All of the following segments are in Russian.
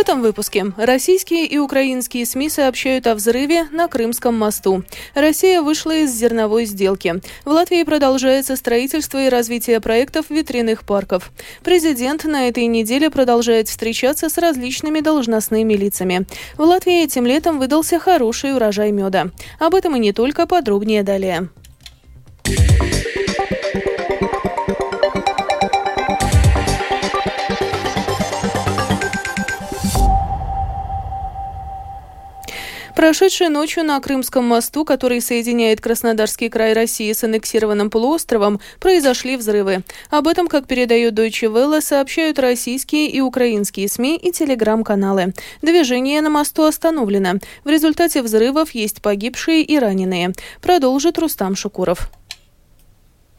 этом выпуске российские и украинские СМИ сообщают о взрыве на Крымском мосту. Россия вышла из зерновой сделки. В Латвии продолжается строительство и развитие проектов ветряных парков. Президент на этой неделе продолжает встречаться с различными должностными лицами. В Латвии этим летом выдался хороший урожай меда. Об этом и не только, подробнее далее. Прошедшей ночью на Крымском мосту, который соединяет Краснодарский край России с аннексированным полуостровом, произошли взрывы. Об этом, как передает Deutsche Welle, сообщают российские и украинские СМИ и телеграм-каналы. Движение на мосту остановлено. В результате взрывов есть погибшие и раненые. Продолжит Рустам Шукуров.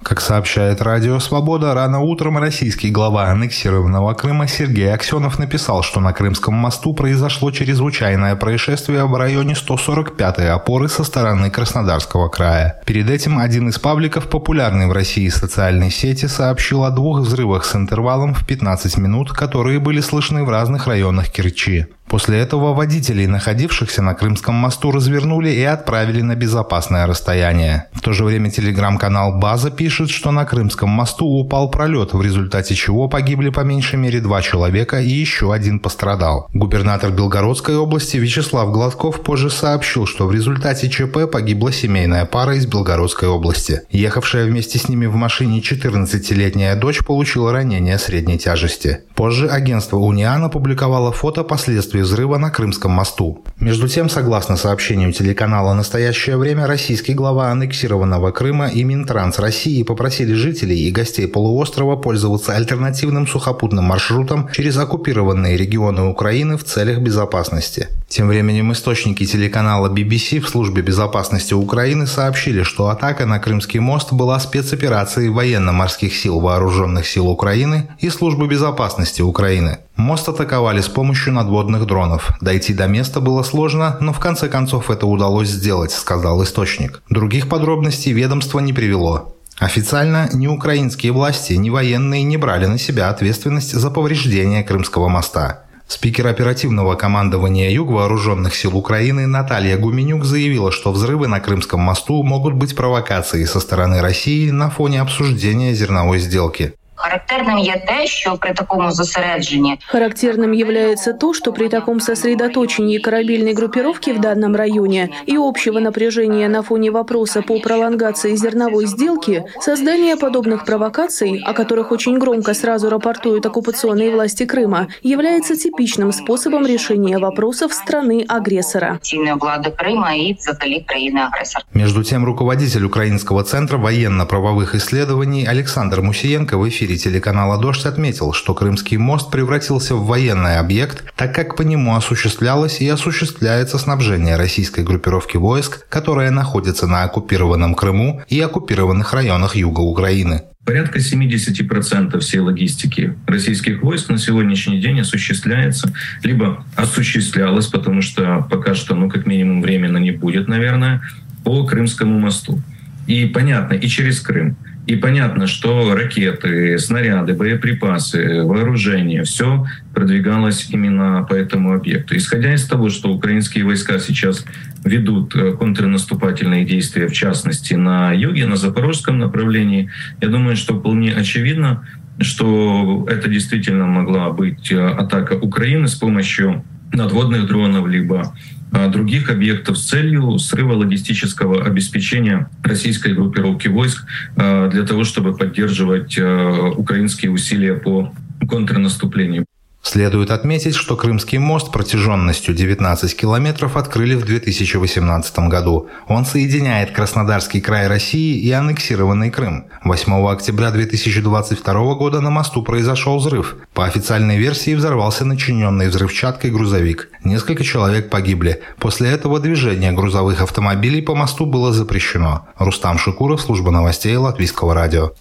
Как сообщает Радио Свобода, рано утром российский глава аннексированного Крыма Сергей Аксенов написал, что на Крымском мосту произошло чрезвычайное происшествие в районе 145-й опоры со стороны Краснодарского края. Перед этим один из пабликов популярной в России социальной сети сообщил о двух взрывах с интервалом в 15 минут, которые были слышны в разных районах Керчи. После этого водителей, находившихся на Крымском мосту, развернули и отправили на безопасное расстояние. В то же время телеграм-канал «База» пишет, что на Крымском мосту упал пролет, в результате чего погибли по меньшей мере два человека и еще один пострадал. Губернатор Белгородской области Вячеслав Гладков позже сообщил, что в результате ЧП погибла семейная пара из Белгородской области. Ехавшая вместе с ними в машине 14-летняя дочь получила ранение средней тяжести. Позже агентство «Униан» опубликовало фото последствий взрыва на Крымском мосту. Между тем, согласно сообщению телеканала «Настоящее время», российский глава аннексированного Крыма и Минтранс России попросили жителей и гостей полуострова пользоваться альтернативным сухопутным маршрутом через оккупированные регионы Украины в целях безопасности. Тем временем источники телеканала BBC в службе безопасности Украины сообщили, что атака на Крымский мост была спецоперацией военно-морских сил Вооруженных сил Украины и службы безопасности Украины. Мост атаковали с помощью надводных дронов. Дойти до места было сложно, но в конце концов это удалось сделать, сказал источник. Других подробностей ведомство не привело. Официально ни украинские власти, ни военные не брали на себя ответственность за повреждение Крымского моста. Спикер оперативного командования Юг Вооруженных сил Украины Наталья Гуменюк заявила, что взрывы на Крымском мосту могут быть провокацией со стороны России на фоне обсуждения зерновой сделки. Характерним є те, що при такому зосередженні характерным является то, что при таком сосредоточении корабельной группировки в данном районе и общего напряжения на фоне вопроса по пролонгации зерновой сделки, создание подобных провокаций, о которых очень громко сразу рапортуют оккупационные власти Крыма, является типичным способом решения вопросов страны-агрессора. влады Крыма и взагалі країни-агресора. Между тем, руководитель Украинского центра военно-правовых исследований Александр Мусиенко в эфире телеканала «Дождь» отметил, что Крымский мост превратился в военный объект, так как по нему осуществлялось и осуществляется снабжение российской группировки войск, которая находится на оккупированном Крыму и оккупированных районах юга Украины. Порядка 70% всей логистики российских войск на сегодняшний день осуществляется, либо осуществлялась, потому что пока что, ну, как минимум, временно не будет, наверное, по Крымскому мосту. И понятно, и через Крым. И понятно, что ракеты, снаряды, боеприпасы, вооружение, все продвигалось именно по этому объекту. Исходя из того, что украинские войска сейчас ведут э, контрнаступательные действия, в частности, на юге, на запорожском направлении, я думаю, что вполне очевидно, что это действительно могла быть э, атака Украины с помощью надводных дронов, либо других объектов с целью срыва логистического обеспечения российской группировки войск а, для того, чтобы поддерживать а, украинские усилия по контрнаступлению. Следует отметить, что Крымский мост протяженностью 19 километров открыли в 2018 году. Он соединяет Краснодарский край России и аннексированный Крым. 8 октября 2022 года на мосту произошел взрыв. По официальной версии взорвался начиненный взрывчаткой грузовик. Несколько человек погибли. После этого движение грузовых автомобилей по мосту было запрещено. Рустам Шукуров, служба новостей Латвийского радио.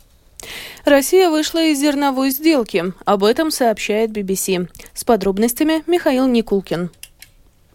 Россия вышла из зерновой сделки. Об этом сообщает BBC. С подробностями Михаил Никулкин.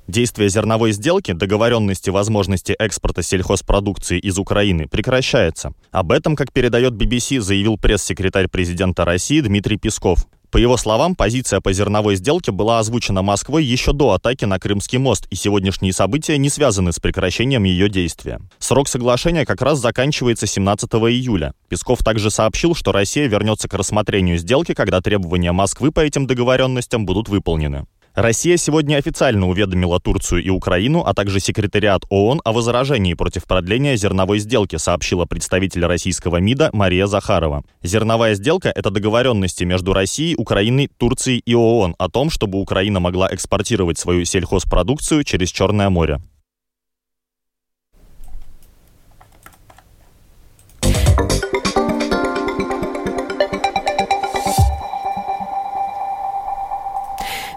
Действие зерновой сделки, договоренности возможности экспорта сельхозпродукции из Украины прекращается. Об этом, как передает BBC, заявил пресс-секретарь президента России Дмитрий Песков. По его словам, позиция по зерновой сделке была озвучена Москвой еще до атаки на Крымский мост, и сегодняшние события не связаны с прекращением ее действия. Срок соглашения как раз заканчивается 17 июля. Песков также сообщил, что Россия вернется к рассмотрению сделки, когда требования Москвы по этим договоренностям будут выполнены. Россия сегодня официально уведомила Турцию и Украину, а также секретариат ООН о возражении против продления зерновой сделки, сообщила представитель российского МИДа Мария Захарова. Зерновая сделка – это договоренности между Россией, Украиной, Турцией и ООН о том, чтобы Украина могла экспортировать свою сельхозпродукцию через Черное море.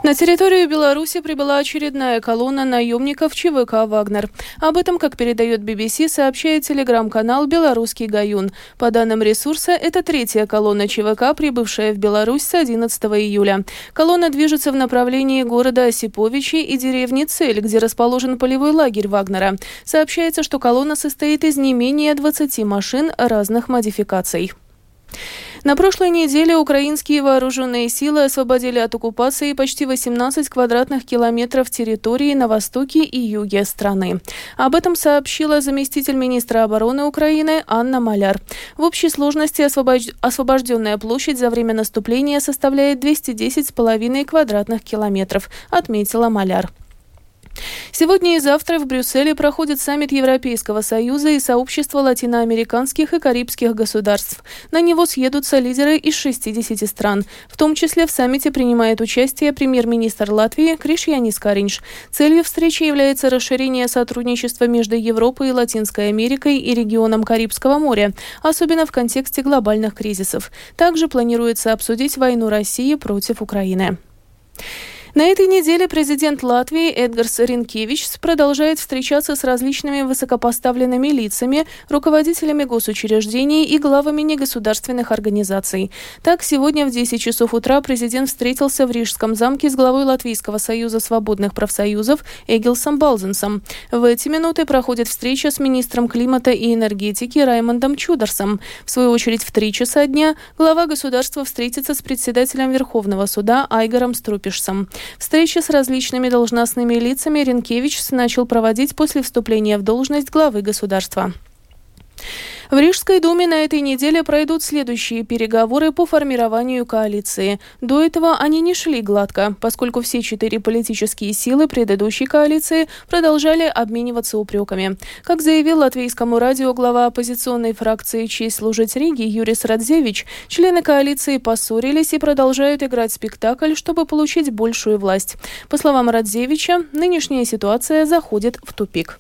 На территорию Беларуси прибыла очередная колонна наемников ЧВК «Вагнер». Об этом, как передает BBC, сообщает телеграм-канал «Белорусский Гаюн». По данным ресурса, это третья колонна ЧВК, прибывшая в Беларусь с 11 июля. Колонна движется в направлении города Осиповичи и деревни Цель, где расположен полевой лагерь Вагнера. Сообщается, что колонна состоит из не менее 20 машин разных модификаций. На прошлой неделе украинские вооруженные силы освободили от оккупации почти 18 квадратных километров территории на востоке и юге страны. Об этом сообщила заместитель министра обороны Украины Анна Маляр. В общей сложности освобожденная площадь за время наступления составляет 210,5 квадратных километров, отметила Маляр. Сегодня и завтра в Брюсселе проходит саммит Европейского Союза и сообщества латиноамериканских и карибских государств. На него съедутся лидеры из 60 стран. В том числе в саммите принимает участие премьер-министр Латвии Кришьянис Каринш. Целью встречи является расширение сотрудничества между Европой и Латинской Америкой и регионом Карибского моря, особенно в контексте глобальных кризисов. Также планируется обсудить войну России против Украины. На этой неделе президент Латвии Эдгарс Ренкевич продолжает встречаться с различными высокопоставленными лицами, руководителями госучреждений и главами негосударственных организаций. Так, сегодня в 10 часов утра президент встретился в Рижском замке с главой Латвийского союза свободных профсоюзов Эгилсом Балзенсом. В эти минуты проходит встреча с министром климата и энергетики Раймондом Чудерсом. В свою очередь в 3 часа дня глава государства встретится с председателем Верховного суда Айгаром Струпишсом. Встречи с различными должностными лицами Ренкевич начал проводить после вступления в должность главы государства. В Рижской думе на этой неделе пройдут следующие переговоры по формированию коалиции. До этого они не шли гладко, поскольку все четыре политические силы предыдущей коалиции продолжали обмениваться упреками. Как заявил латвийскому радио глава оппозиционной фракции «Честь служить Риге» Юрис Радзевич, члены коалиции поссорились и продолжают играть спектакль, чтобы получить большую власть. По словам Радзевича, нынешняя ситуация заходит в тупик.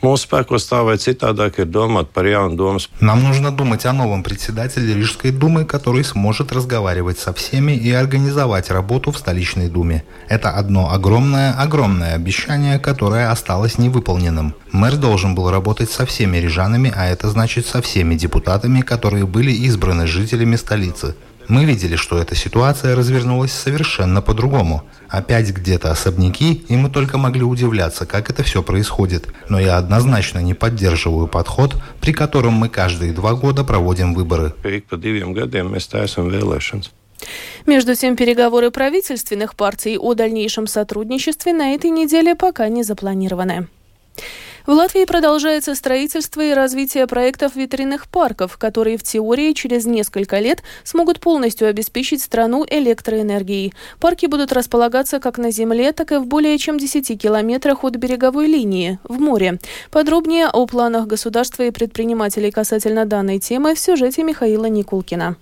Mūsu tā vai citādāk ir domāt par jaunu domas. Нам нужно думать о новом председателе Рижской думы, который сможет разговаривать со всеми и организовать работу в столичной думе. Это одно огромное, огромное обещание, которое осталось невыполненным. Мэр должен был работать со всеми рижанами, а это значит со всеми депутатами, которые были избраны жителями столицы. Мы видели, что эта ситуация развернулась совершенно по-другому. Опять где-то особняки, и мы только могли удивляться, как это все происходит. Но я однозначно не поддерживаю подход, при котором мы каждые два года проводим выборы. Между тем, переговоры правительственных партий о дальнейшем сотрудничестве на этой неделе пока не запланированы. В Латвии продолжается строительство и развитие проектов ветряных парков, которые в теории через несколько лет смогут полностью обеспечить страну электроэнергией. Парки будут располагаться как на земле, так и в более чем 10 километрах от береговой линии, в море. Подробнее о планах государства и предпринимателей касательно данной темы в сюжете Михаила Никулкина.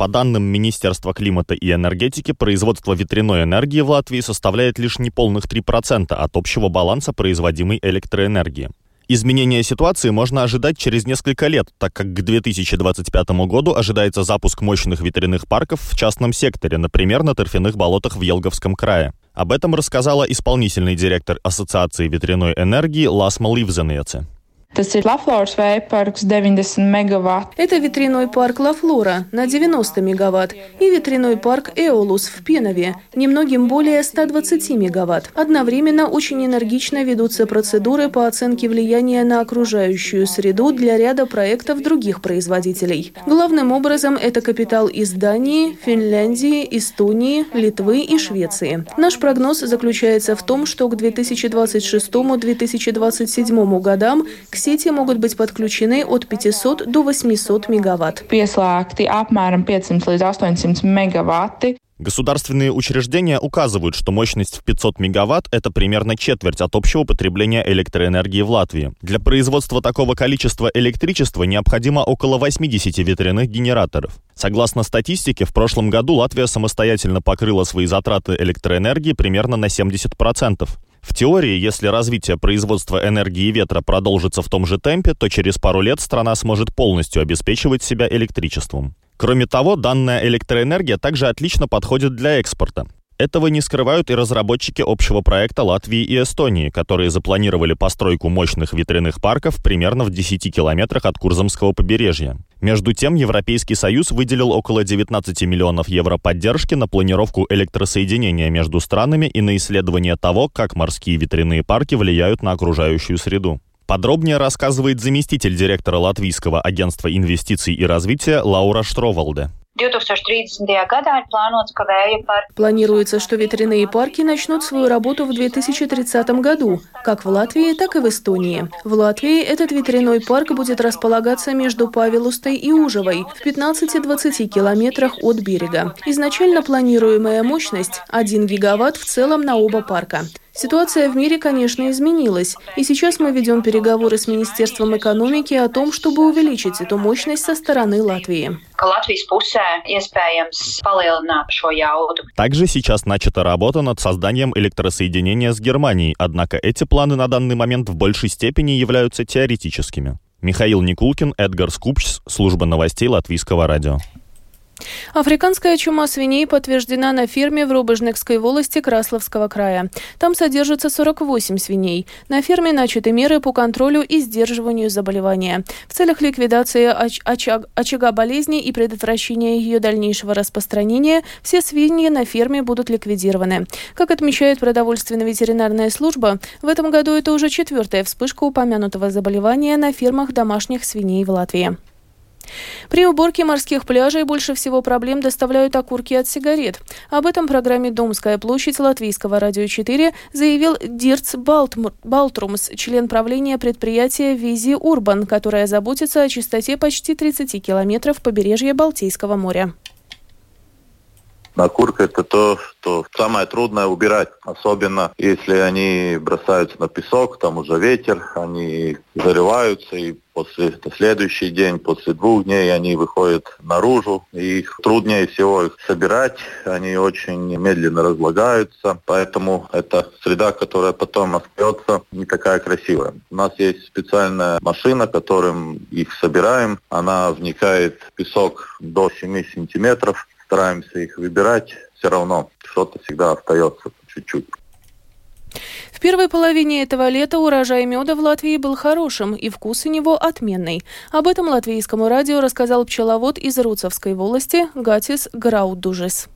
По данным Министерства климата и энергетики, производство ветряной энергии в Латвии составляет лишь неполных 3% от общего баланса производимой электроэнергии. Изменение ситуации можно ожидать через несколько лет, так как к 2025 году ожидается запуск мощных ветряных парков в частном секторе, например, на торфяных болотах в Елговском крае. Об этом рассказала исполнительный директор Ассоциации ветряной энергии Ласма Ливзенеце. Tas ir Laflors vējparks 90 мегаватт. Это ветряной парк Лафлора на 90 мегаватт и ветряной парк Эолус в Пенове немногим более 120 мегаватт. Одновременно очень энергично ведутся процедуры по оценке влияния на окружающую среду для ряда проектов других производителей. Главным образом это капитал из Дании, Финляндии, Эстонии, Литвы и Швеции. Наш прогноз заключается в том, что к 2026-2027 годам к сети могут быть подключены от 500 до 800 мегаватт. Pieslēgti apmēram 500 līdz 800 megavati. Государственные учреждения указывают, что мощность в 500 мегаватт – это примерно четверть от общего потребления электроэнергии в Латвии. Для производства такого количества электричества необходимо около 80 ветряных генераторов. Согласно статистике, в прошлом году Латвия самостоятельно покрыла свои затраты электроэнергии примерно на 70%. В теории, если развитие производства энергии ветра продолжится в том же темпе, то через пару лет страна сможет полностью обеспечивать себя электричеством. Кроме того, данная электроэнергия также отлично подходит для экспорта. Этого не скрывают и разработчики общего проекта Латвии и Эстонии, которые запланировали постройку мощных ветряных парков примерно в 10 километрах от Курзамского побережья. Между тем, Европейский Союз выделил около 19 миллионов евро поддержки на планировку электросоединения между странами и на исследование того, как морские ветряные парки влияют на окружающую среду. Подробнее рассказывает заместитель директора Латвийского агентства инвестиций и развития Лаура Штровалде. 2030. gadā ir plānots, ka vēja parki Планируется, что ветряные парки начнут свою работу в 2030 году, как в Латвии, так и в Эстонии. В Латвии этот ветряной парк будет располагаться между Павелустой и Ужевой в 15-20 километрах от берега. Изначально планируемая мощность – 1 гигаватт в целом на оба парка. Ситуация в мире, конечно, изменилась, и сейчас мы ведем переговоры с Министерством экономики о том, чтобы увеличить эту мощность со стороны Латвии. Также сейчас начата работа над созданием электросоединения с Германией, однако эти планы на данный момент в большей степени являются теоретическими. Михаил Никулкин, Эдгар Скупч, служба новостей Латвийского радио. Африканская чума свиней подтверждена на ферме в Рубежнекской волости Красловского края. Там содержится 48 свиней. На ферме начаты меры по контролю и сдерживанию заболевания. В целях ликвидации оч- очаг- очага болезни и предотвращения ее дальнейшего распространения все свиньи на ферме будут ликвидированы. Как отмечает продовольственно-ветеринарная служба, в этом году это уже четвертая вспышка упомянутого заболевания на фермах домашних свиней в Латвии. При уборке морских пляжей больше всего проблем доставляют окурки от сигарет. Об этом программе «Домская площадь» Латвийского радио 4 заявил Дирц Балтрумс, член правления предприятия «Визи Урбан», которое заботится о чистоте почти 30 километров побережья Балтийского моря. Окурка это то, что самое трудное убирать, особенно если они бросаются на песок, там уже ветер, они зарываются и после на следующий день, после двух дней они выходят наружу, и их труднее всего их собирать, они очень медленно разлагаются, поэтому это среда, которая потом остается, не такая красивая. У нас есть специальная машина, которым их собираем, она вникает в песок до 7 сантиметров, стараемся их выбирать, все равно что-то всегда остается чуть-чуть. В первой половине этого лета урожай меда в Латвии был хорошим, и вкус у него отменный. Об этом латвийскому радио рассказал пчеловод из Руцевской волости Гатис Граудужис.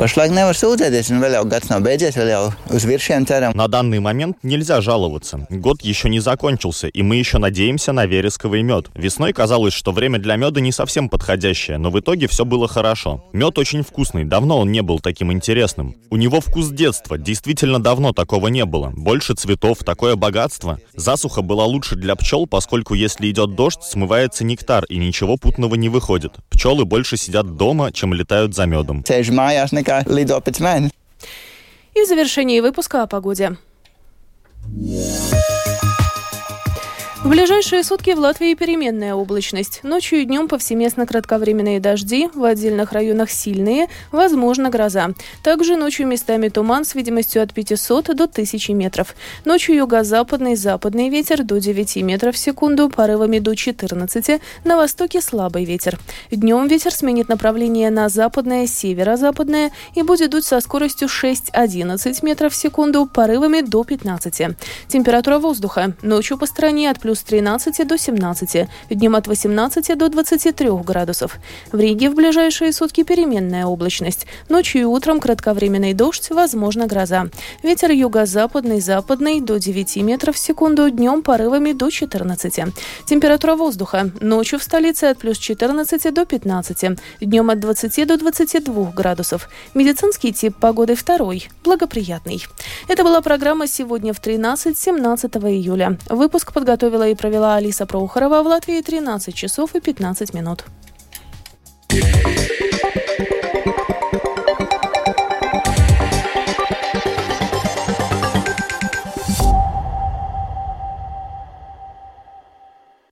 Pašlaik nevar sūdzēties, un vēl jau gads nav beidzies, vēl jau uz ceram. На данный момент нельзя жаловаться. Год еще не закончился, и мы еще надеемся на вересковый мед. Весной казалось, что время для меда не совсем подходящее, но в итоге все было хорошо. Мед очень вкусный, давно он не был таким интересным. У него вкус детства, действительно давно такого не было. Больше цветов, такое богатство. Засуха была лучше для пчел, поскольку если идет дождь, смывается нектар, и ничего путного не выходит. Пчелы больше сидят дома, чем летают за медом. Sēž mājās nekā lido pēc mēneša. И в завершении выпуска о погоде. В ближайшие сутки в Латвии переменная облачность. Ночью и днем повсеместно кратковременные дожди, в отдельных районах сильные, возможно гроза. Также ночью местами туман с видимостью от 500 до 1000 метров. Ночью юго-западный западный ветер до 9 метров в секунду, порывами до 14, на востоке слабый ветер. Днем ветер сменит направление на западное, северо-западное и будет дуть со скоростью 6-11 метров в секунду, порывами до 15. Температура воздуха. Ночью по стране от плюс 13 до 17, днем от 18 до 23 градусов. В Риге в ближайшие сутки переменная облачность. Ночью и утром кратковременный дождь, возможно гроза. Ветер юго-западный, западный до 9 метров в секунду, днем порывами до 14. Температура воздуха. Ночью в столице от плюс 14 до 15, днем от 20 до 22 градусов. Медицинский тип погоды второй, благоприятный. Это была программа «Сегодня в 13-17 июля». Выпуск подготовила и провела Алиса Проухорова в Латвии 13 часов и 15 минут.